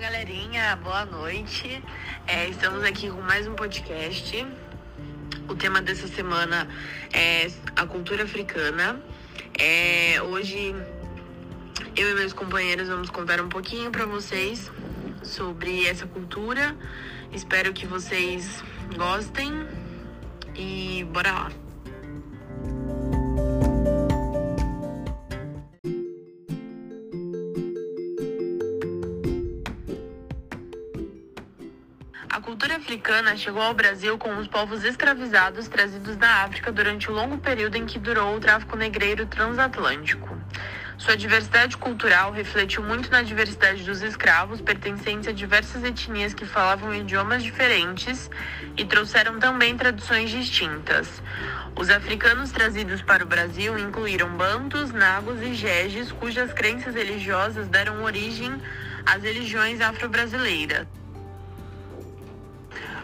galerinha, boa noite. É, estamos aqui com mais um podcast. O tema dessa semana é a cultura africana. É, hoje eu e meus companheiros vamos contar um pouquinho para vocês sobre essa cultura. Espero que vocês gostem e bora lá. A cultura africana chegou ao Brasil com os povos escravizados trazidos da África durante o longo período em que durou o tráfico negreiro transatlântico. Sua diversidade cultural refletiu muito na diversidade dos escravos, pertencentes a diversas etnias que falavam idiomas diferentes e trouxeram também tradições distintas. Os africanos trazidos para o Brasil incluíram bantus, nagos e jejes, cujas crenças religiosas deram origem às religiões afro-brasileiras.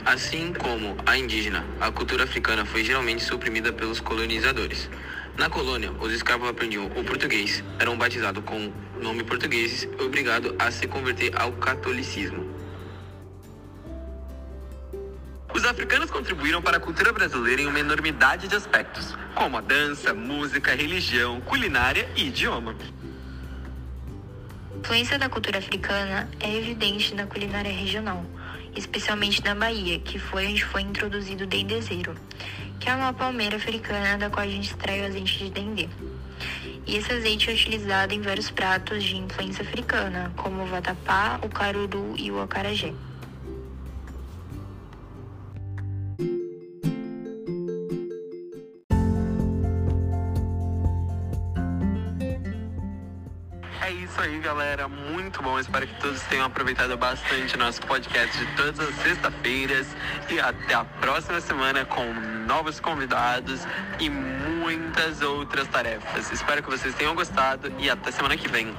Assim como a indígena, a cultura africana foi geralmente suprimida pelos colonizadores. Na colônia, os escravos aprendiam o português, eram batizados com nome portugueses e obrigados a se converter ao catolicismo. Os africanos contribuíram para a cultura brasileira em uma enormidade de aspectos, como a dança, música, religião, culinária e idioma. A influência da cultura africana é evidente na culinária regional especialmente na Bahia, que foi onde foi introduzido o dendezeiro, que é uma palmeira africana da qual a gente extrai o azeite de dendê. E esse azeite é utilizado em vários pratos de influência africana, como o vatapá, o caruru e o acarajé. É isso aí, galera. Muito bom. Espero que todos tenham aproveitado bastante nosso podcast de todas as sextas-feiras. E até a próxima semana com novos convidados e muitas outras tarefas. Espero que vocês tenham gostado e até semana que vem.